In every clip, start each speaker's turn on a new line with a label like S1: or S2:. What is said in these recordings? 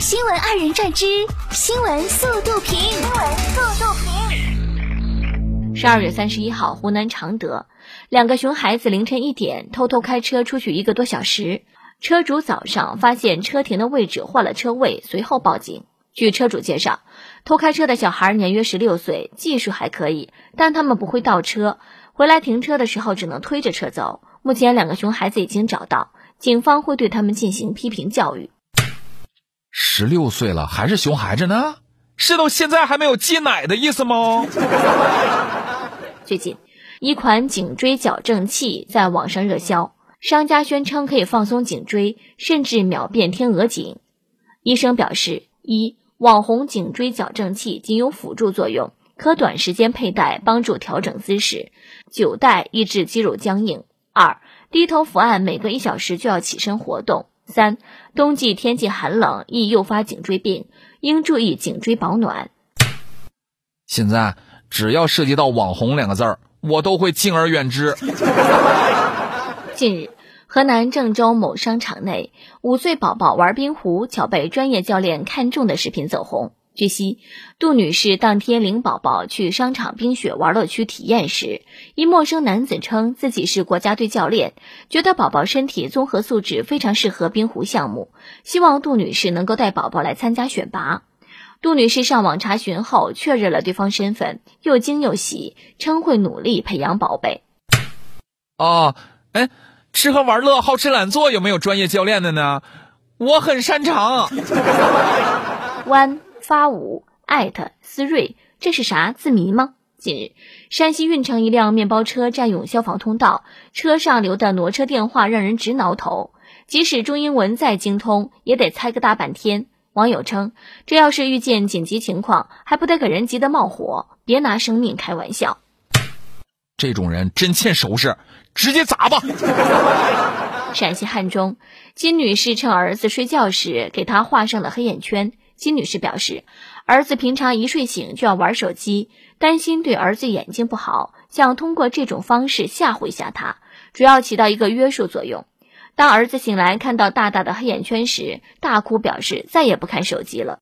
S1: 新闻二人转之新闻速度评。新闻速度
S2: 评。十二月三十一号，湖南常德，两个熊孩子凌晨一点偷偷开车出去一个多小时，车主早上发现车停的位置换了车位，随后报警。据车主介绍，偷开车的小孩年约十六岁，技术还可以，但他们不会倒车，回来停车的时候只能推着车走。目前两个熊孩子已经找到，警方会对他们进行批评教育。
S3: 十六岁了还是熊孩子呢？是到现在还没有戒奶的意思吗？
S2: 最近，一款颈椎矫正器在网上热销，商家宣称可以放松颈椎，甚至秒变天鹅颈。医生表示：一、网红颈椎矫正器仅有辅助作用，可短时间佩戴，帮助调整姿势；久戴抑制肌肉僵硬。二、低头伏案每隔一小时就要起身活动。三、冬季天气寒冷，易诱发颈椎病，应注意颈椎保暖。
S3: 现在只要涉及到“网红”两个字儿，我都会敬而远之。
S2: 近日，河南郑州某商场内，五岁宝宝玩冰壶，巧被专业教练看中的视频走红。据悉，杜女士当天领宝宝去商场冰雪玩乐区体验时，一陌生男子称自己是国家队教练，觉得宝宝身体综合素质非常适合冰壶项目，希望杜女士能够带宝宝来参加选拔。杜女士上网查询后确认了对方身份，又惊又喜，称会努力培养宝贝。
S3: 哦，哎，吃喝玩乐、好吃懒做有没有专业教练的呢？我很擅长。
S2: 弯。发五艾特思睿，这是啥字谜吗？近日，山西运城一辆面包车占用消防通道，车上留的挪车电话让人直挠头。即使中英文再精通，也得猜个大半天。网友称，这要是遇见紧急情况，还不得给人急得冒火？别拿生命开玩笑。
S3: 这种人真欠收拾，直接砸吧。
S2: 陕西汉中，金女士趁儿子睡觉时，给他画上了黑眼圈。金女士表示，儿子平常一睡醒就要玩手机，担心对儿子眼睛不好，想通过这种方式吓唬一下他，主要起到一个约束作用。当儿子醒来看到大大的黑眼圈时，大哭表示再也不看手机了。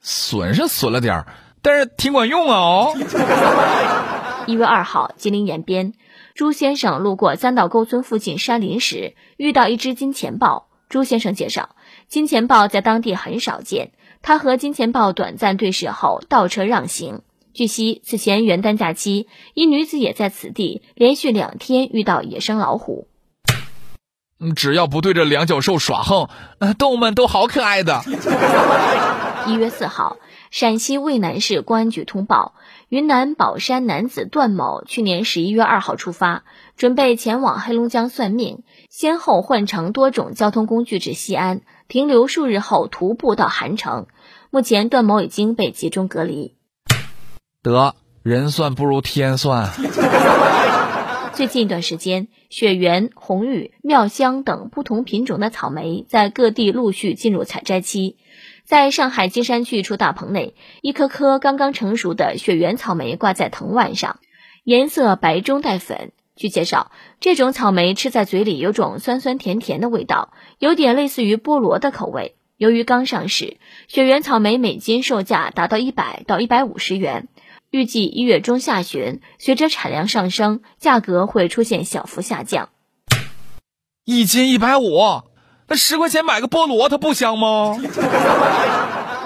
S3: 损是损了点儿，但是挺管用啊！
S2: 哦。一月二号，吉林延边，朱先生路过三道沟村附近山林时，遇到一只金钱豹。朱先生介绍。金钱豹在当地很少见，他和金钱豹短暂对视后倒车让行。据悉，此前元旦假期，一女子也在此地连续两天遇到野生老虎。
S3: 只要不对着两脚兽耍横，动物们都好可爱的。
S2: 一月四号，陕西渭南市公安局通报，云南保山男子段某去年十一月二号出发，准备前往黑龙江算命，先后换乘多种交通工具至西安。停留数日后，徒步到韩城。目前，段某已经被集中隔离。
S3: 得人算不如天算。
S2: 最近一段时间，雪原、红玉、妙香等不同品种的草莓在各地陆续进入采摘期。在上海金山区一处大棚内，一颗颗刚刚成熟的雪原草莓挂在藤蔓上，颜色白中带粉。据介绍，这种草莓吃在嘴里有种酸酸甜甜的味道，有点类似于菠萝的口味。由于刚上市，雪原草莓每斤售价达到一百到一百五十元。预计一月中下旬，随着产量上升，价格会出现小幅下降。
S3: 一斤一百五，那十块钱买个菠萝，它不香吗？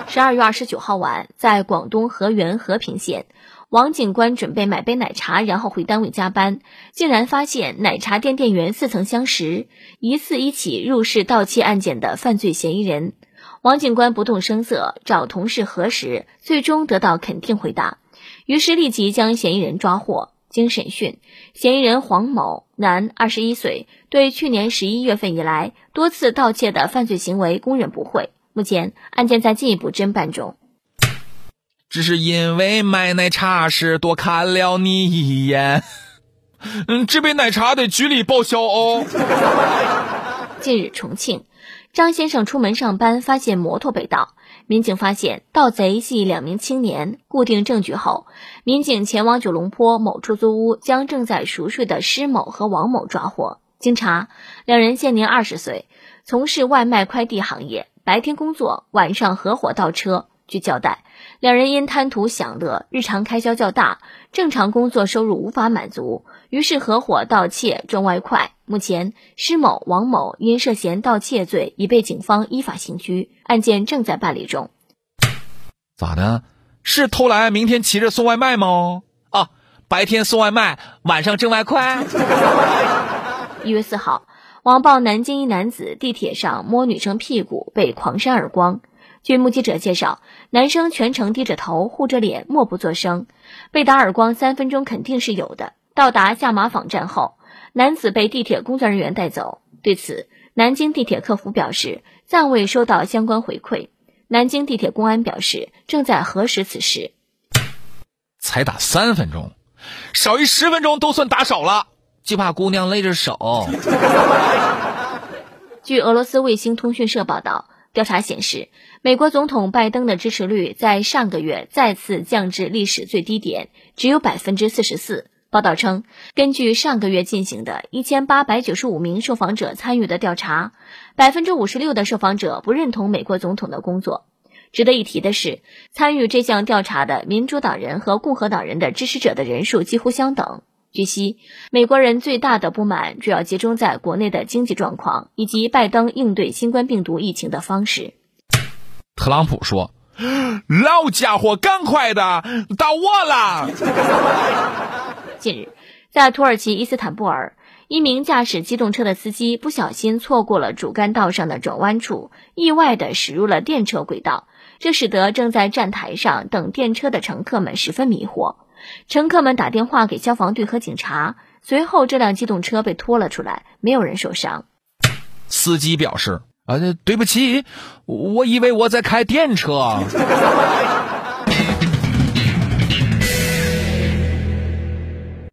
S2: 十二月二十九号晚，在广东河源和平县。王警官准备买杯奶茶，然后回单位加班，竟然发现奶茶店店员似曾相识，疑似一起入室盗窃案件的犯罪嫌疑人。王警官不动声色，找同事核实，最终得到肯定回答，于是立即将嫌疑人抓获。经审讯，嫌疑人黄某，男，二十一岁，对去年十一月份以来多次盗窃的犯罪行为供认不讳。目前案件在进一步侦办中。
S3: 只是因为买奶茶时多看了你一眼，嗯，这杯奶茶得局里报销哦。
S2: 近日，重庆张先生出门上班，发现摩托被盗，民警发现盗贼系两名青年。固定证据后，民警前往九龙坡某出租屋，将正在熟睡的施某和王某抓获。经查，两人现年二十岁，从事外卖快递行业。白天工作，晚上合伙盗车。据交代，两人因贪图享乐，日常开销较大，正常工作收入无法满足，于是合伙盗窃赚外快。目前，施某、王某因涉嫌盗窃罪已被警方依法刑拘，案件正在办理中。
S3: 咋的？是偷来明天骑着送外卖吗？啊，白天送外卖，晚上挣外快。
S2: 一月四号，网曝南京一男子地铁上摸女生屁股被狂扇耳光。据目击者介绍，男生全程低着头，护着脸，默不作声。被打耳光三分钟肯定是有的。到达下马坊站后，男子被地铁工作人员带走。对此，南京地铁客服表示暂未收到相关回馈。南京地铁公安表示正在核实此事。
S3: 才打三分钟，少于十分钟都算打少了，就怕姑娘勒着手。
S2: 据俄罗斯卫星通讯社报道。调查显示，美国总统拜登的支持率在上个月再次降至历史最低点，只有百分之四十四。报道称，根据上个月进行的一千八百九十五名受访者参与的调查，百分之五十六的受访者不认同美国总统的工作。值得一提的是，参与这项调查的民主党人和共和党人的支持者的人数几乎相等。据悉，美国人最大的不满主要集中在国内的经济状况以及拜登应对新冠病毒疫情的方式。
S3: 特朗普说：“老家伙，赶快的，到我了。”
S2: 近日，在土耳其伊斯坦布尔，一名驾驶机动车的司机不小心错过了主干道上的转弯处，意外的驶入了电车轨道，这使得正在站台上等电车的乘客们十分迷惑。乘客们打电话给消防队和警察，随后这辆机动车被拖了出来，没有人受伤。
S3: 司机表示：“啊，对不起，我以为我在开电车。”